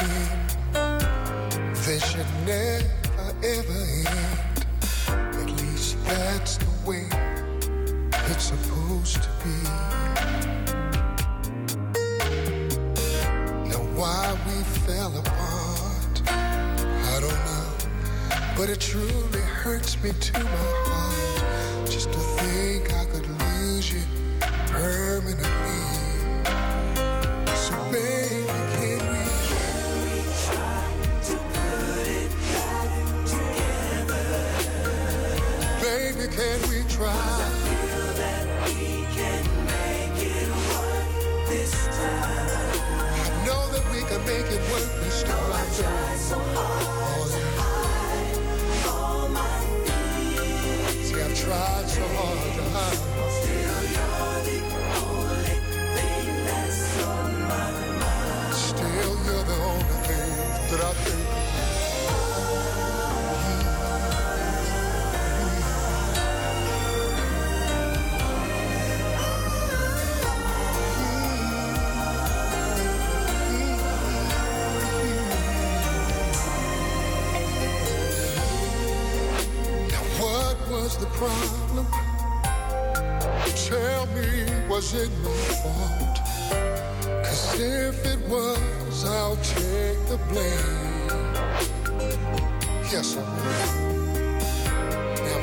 begin, they should never ever end. At least that's the way it's supposed to be. Now, why we fell apart, I don't know. But it truly hurts me to my heart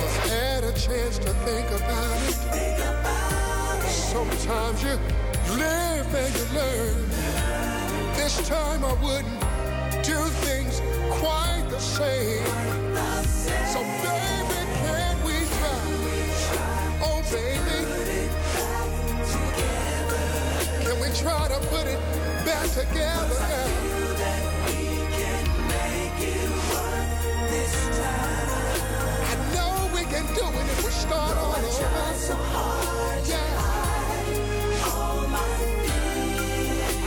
I've had a chance to think about it. Sometimes you live and you learn. This time I wouldn't do things quite the same. So baby, can we try? Oh baby, can we try to put it back together I know we can do it if we start all over. Yeah.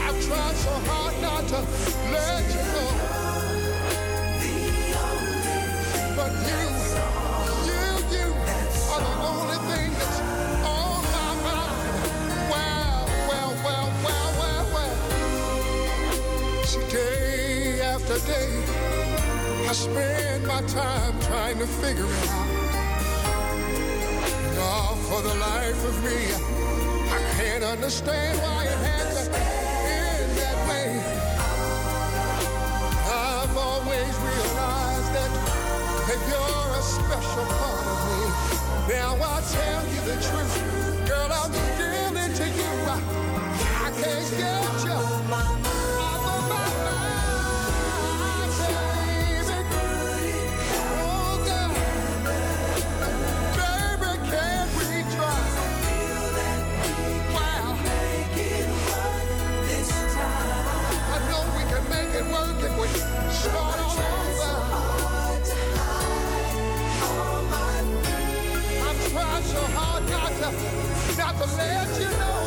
I've tried so hard not to let you go. But you, you, you are the only thing that's on my mind. Well, well, well, well, well, well. See, day after day, I spend my time trying to figure it out. And for the life of me, I can't understand why it had to end that way. I've always realized that, that you're a special part of me. Now I'll tell you the truth, to let you know.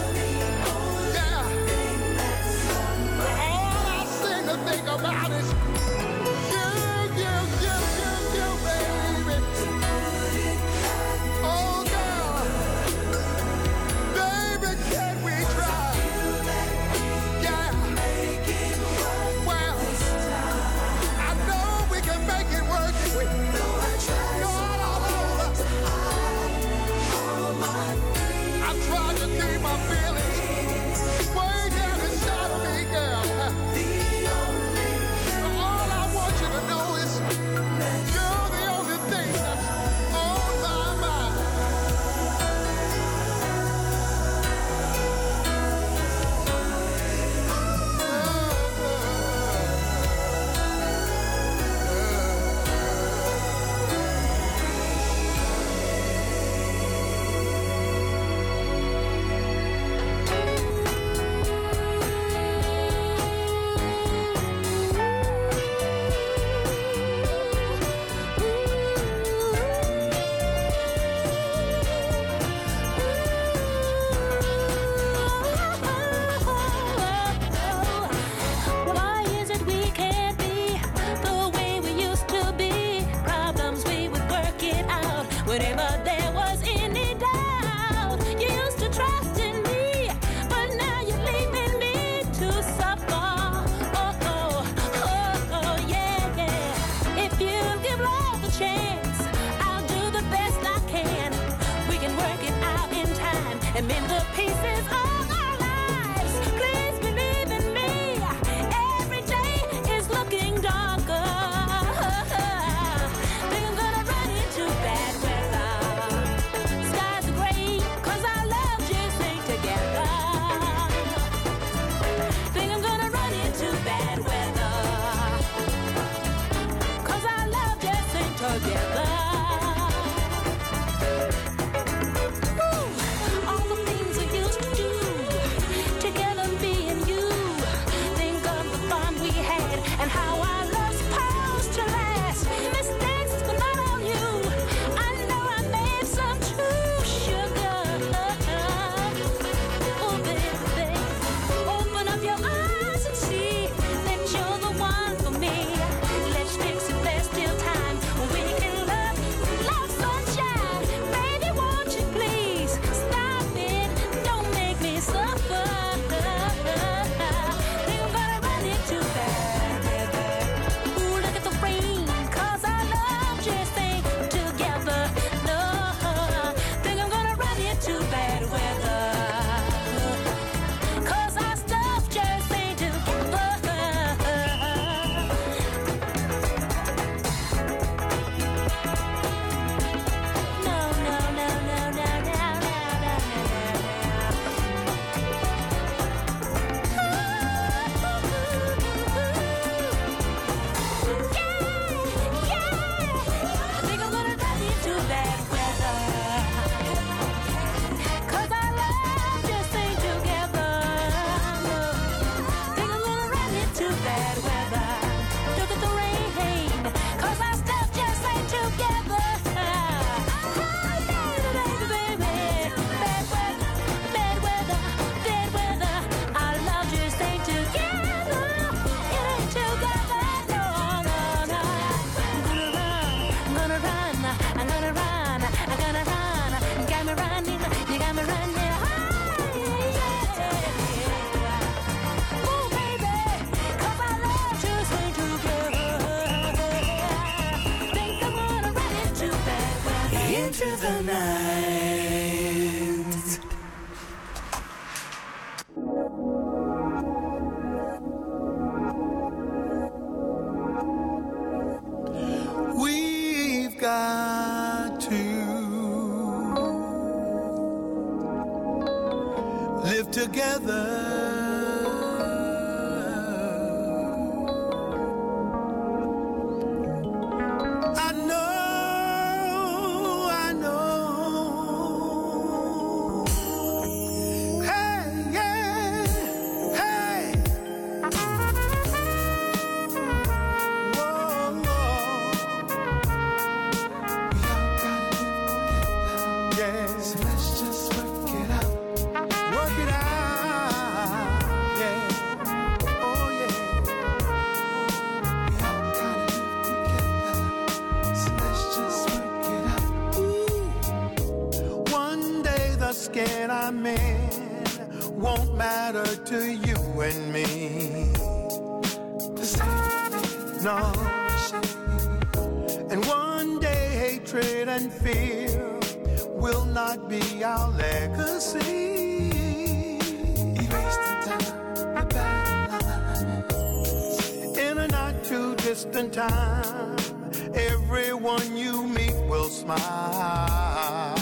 Will smile.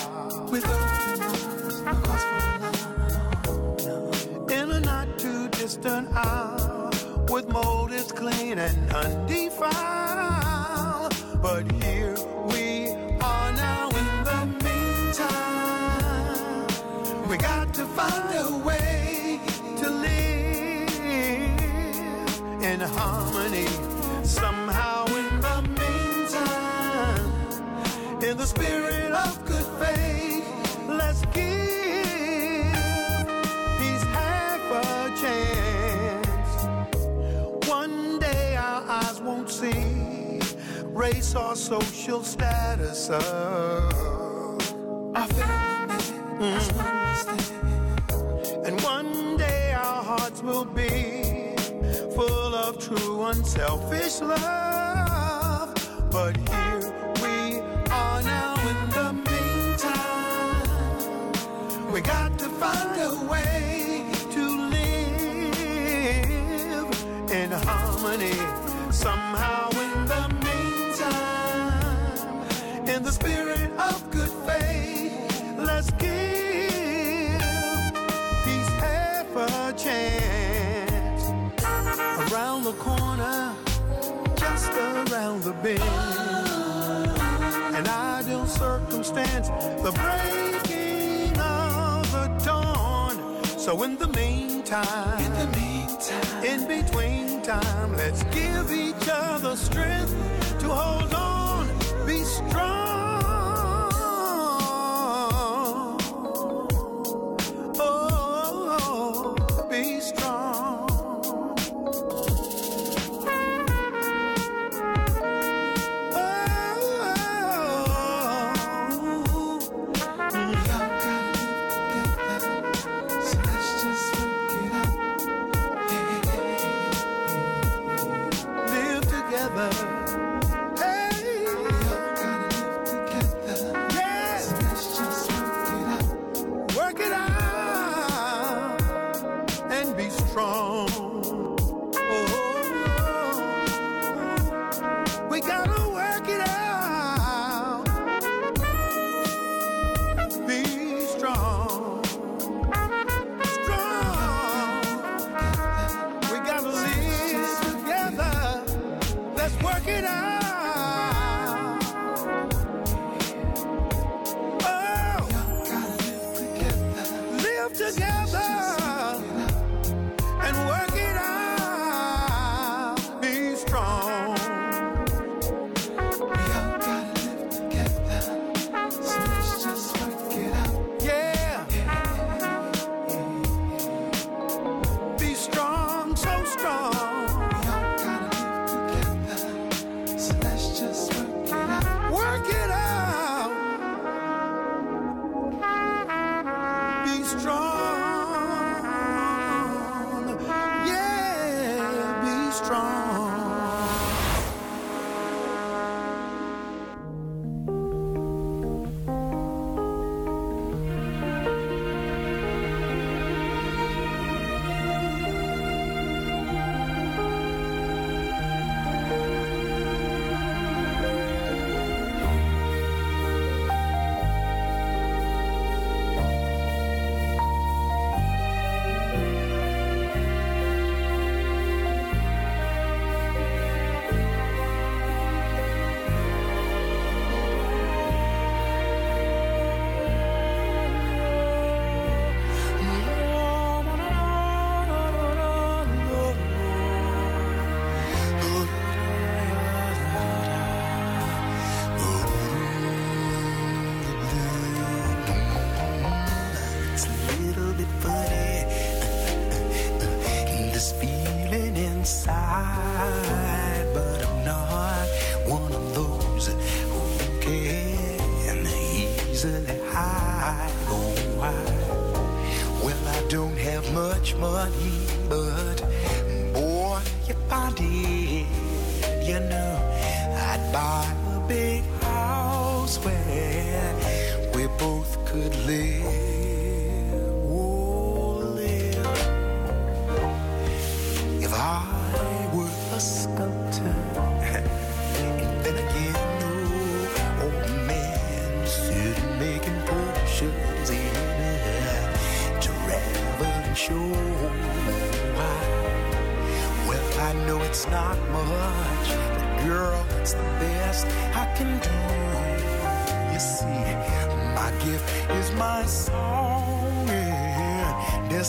With alarm. In a not too distant hour, with motives clean and undefiled. But here we are now in the meantime. We got to find a way to live in harmony. Race or social status family. That's one we. And one day our hearts will be full of true unselfish love. But here we are now in the meantime. We got to find a way to live in harmony. Somehow in the spirit of good faith, let's give peace half a chance. Around the corner, just around the bend an ideal circumstance, the breaking of the dawn. So in the meantime, in the meantime, in between time, let's give each other strength to hold on, be strong.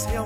This here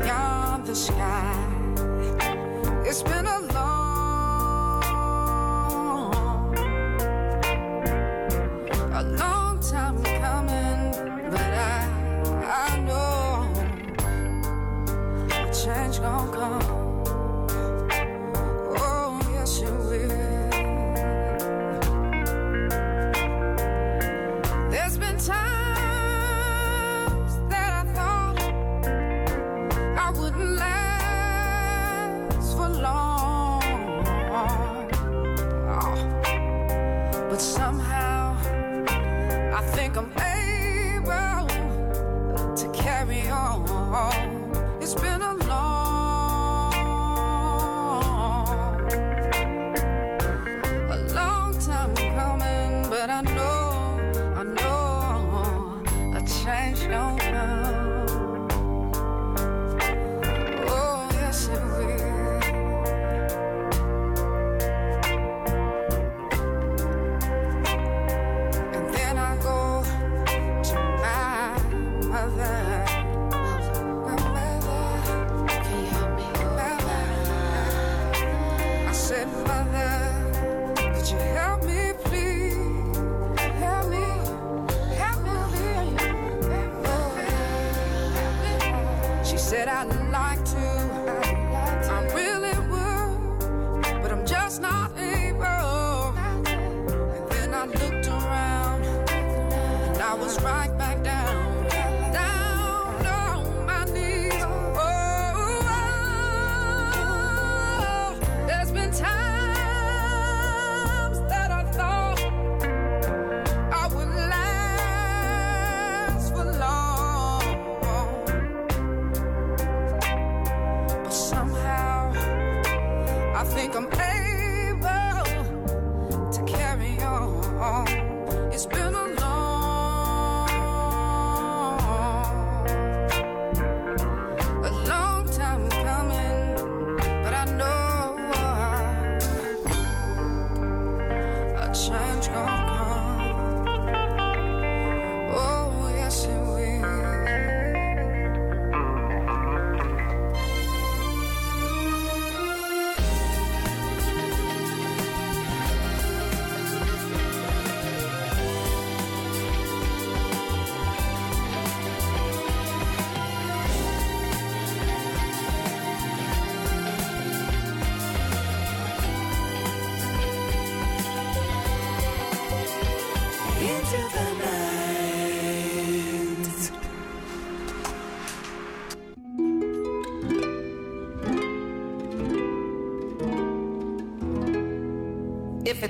beyond the sky. It's been a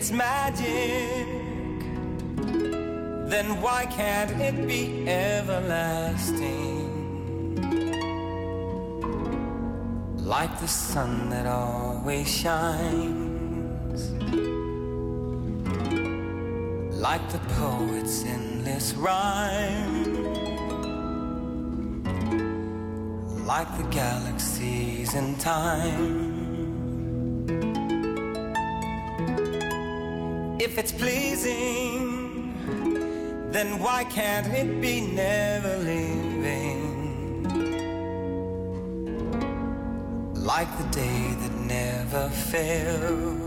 it's magic, then why can't it be everlasting? Like the sun that always shines, like the poet's endless rhyme, like the galaxies in time. Why can't it be never leaving? Like the day that never fails.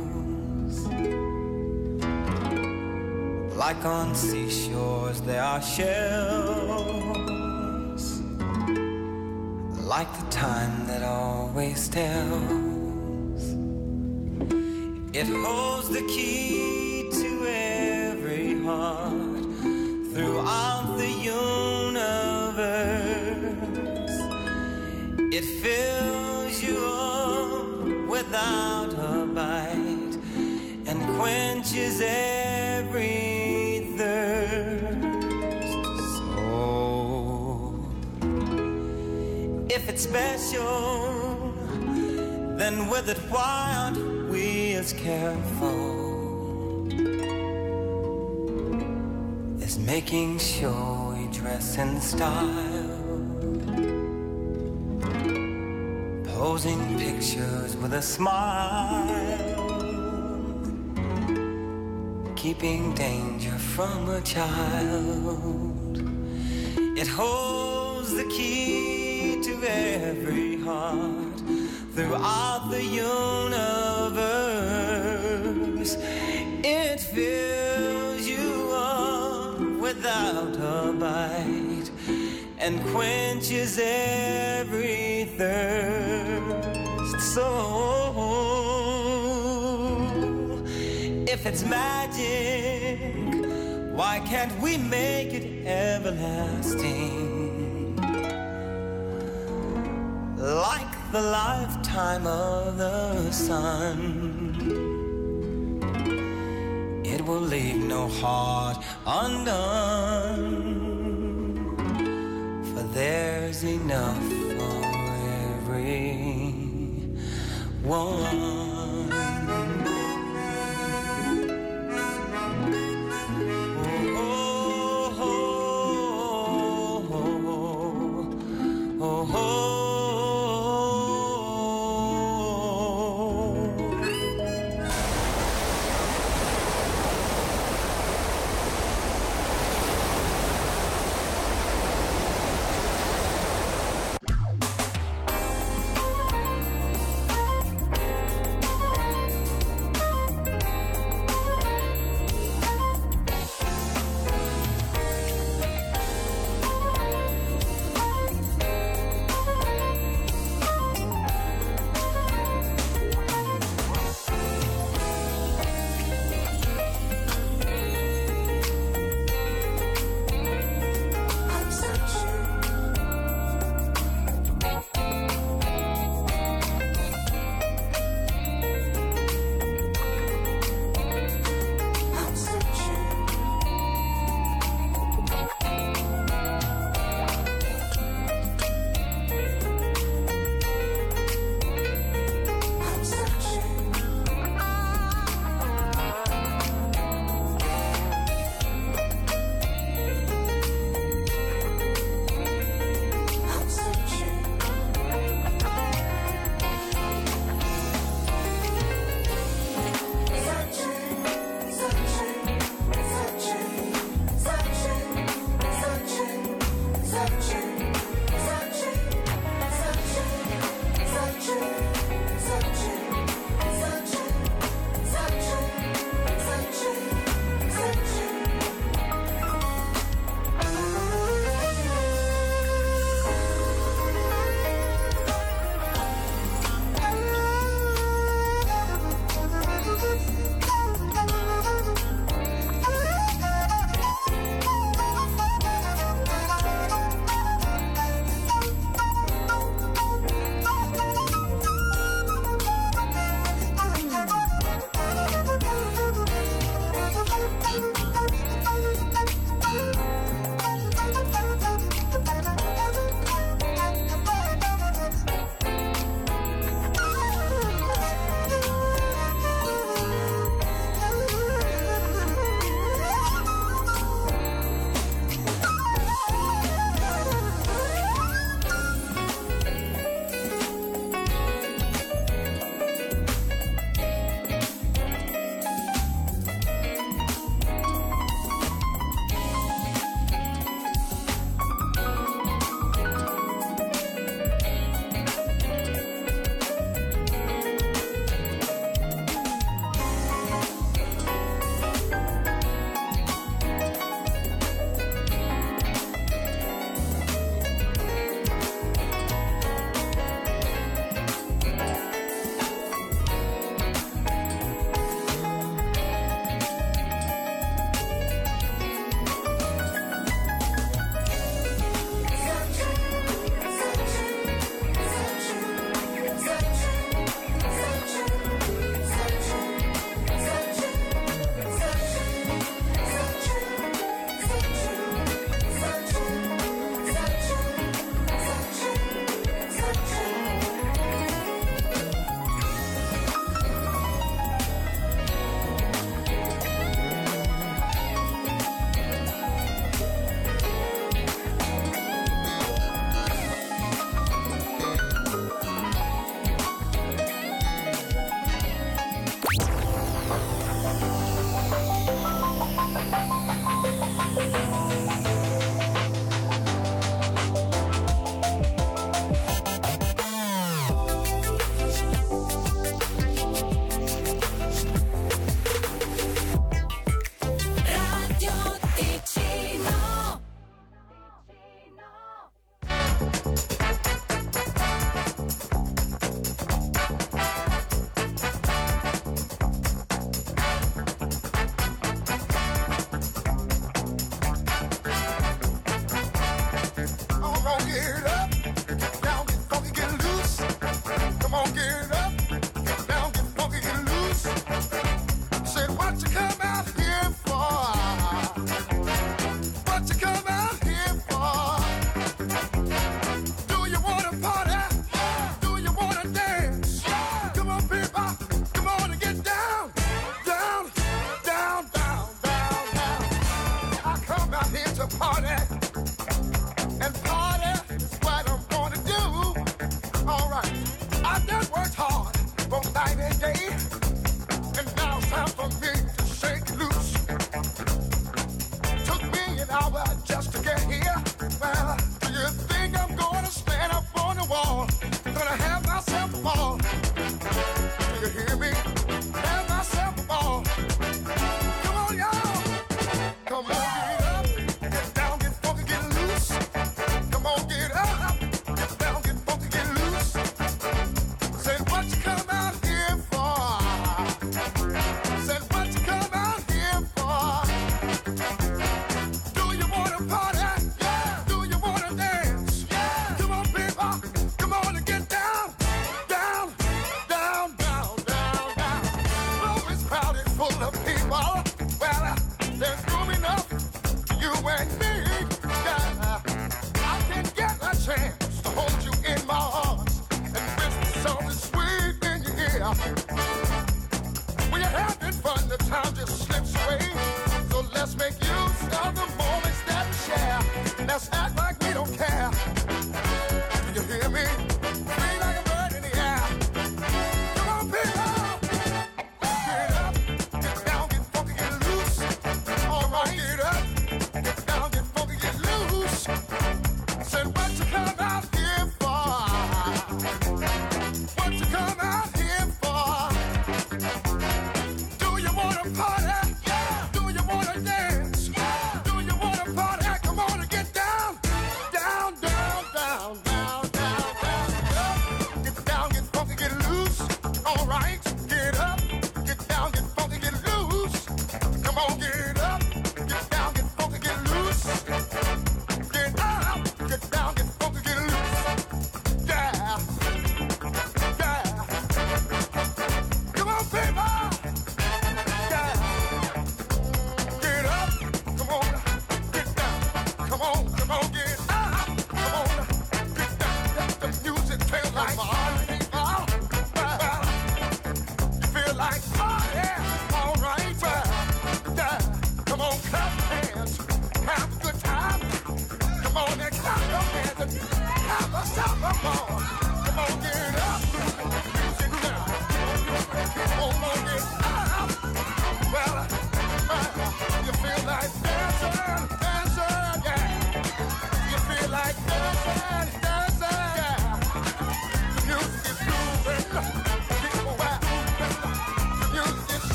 Like on seashores there are shells. Like the time that always tells. It holds the key to every heart it's special, then with it, why aren't we as careful as making sure we dress in style? Posing pictures with a smile, keeping danger from a child. It holds the key to every heart throughout the universe. It fills you up without a bite and quenches every thirst. So, if it's magic, why can't we make it everlasting? Like the lifetime of the sun. It will leave no heart undone. For there's enough for every one.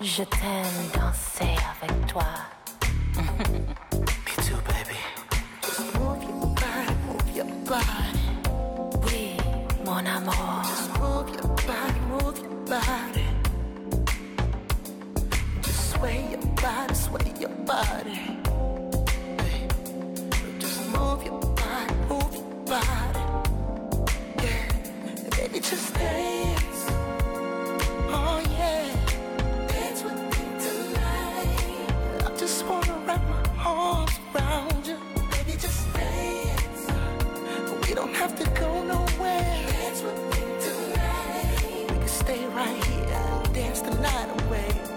Je t'aime danser avec toi. Me too, baby. Just move your body, move your body. Oui, mon amour. Just move your body, move your body. Just sway your body, sway your body. Just move your body, move your body. Yeah, baby, just stay. have to go nowhere. Dance with me tonight. We can stay right here and dance the night away.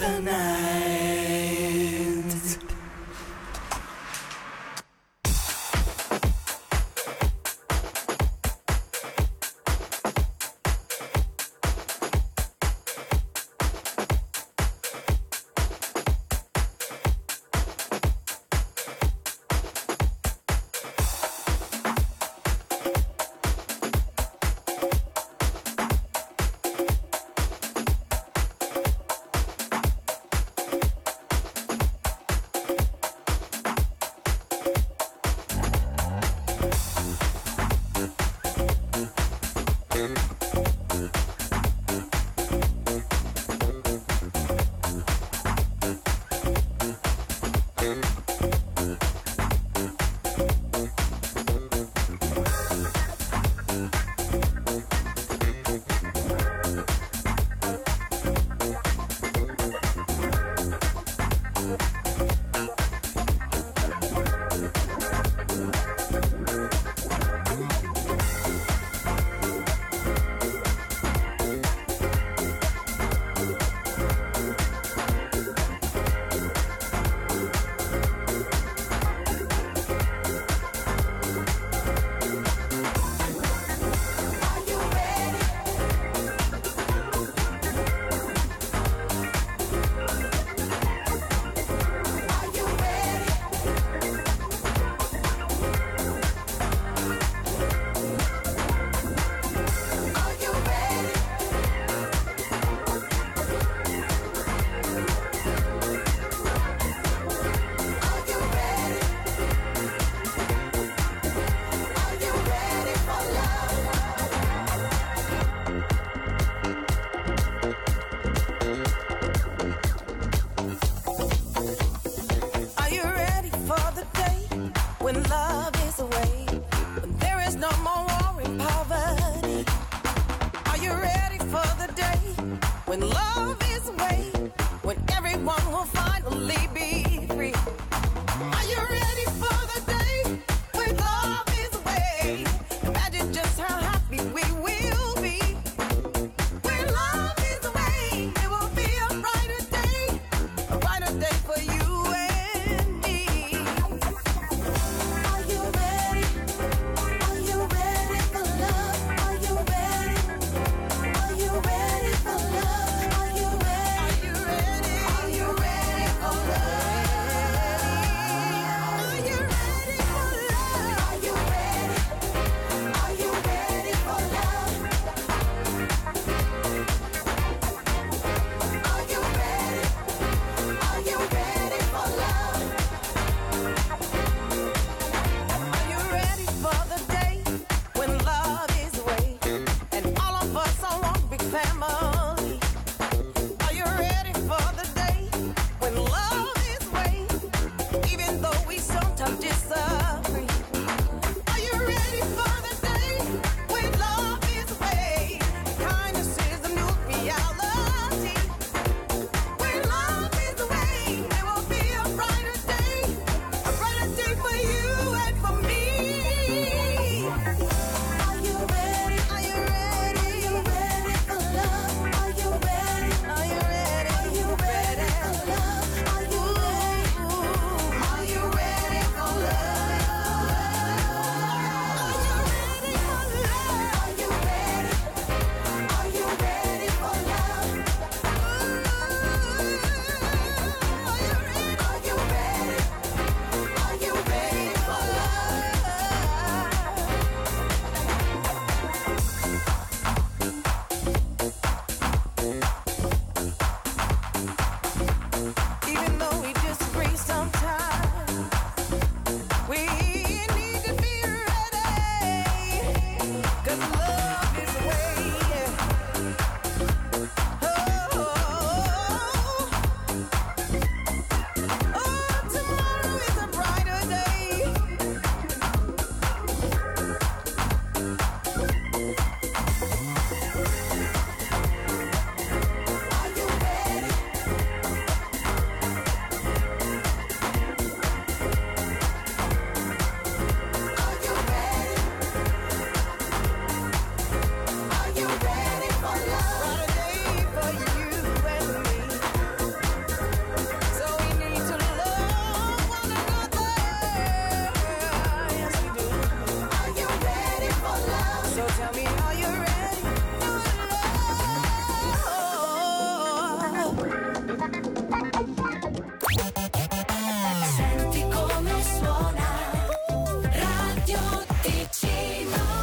The night.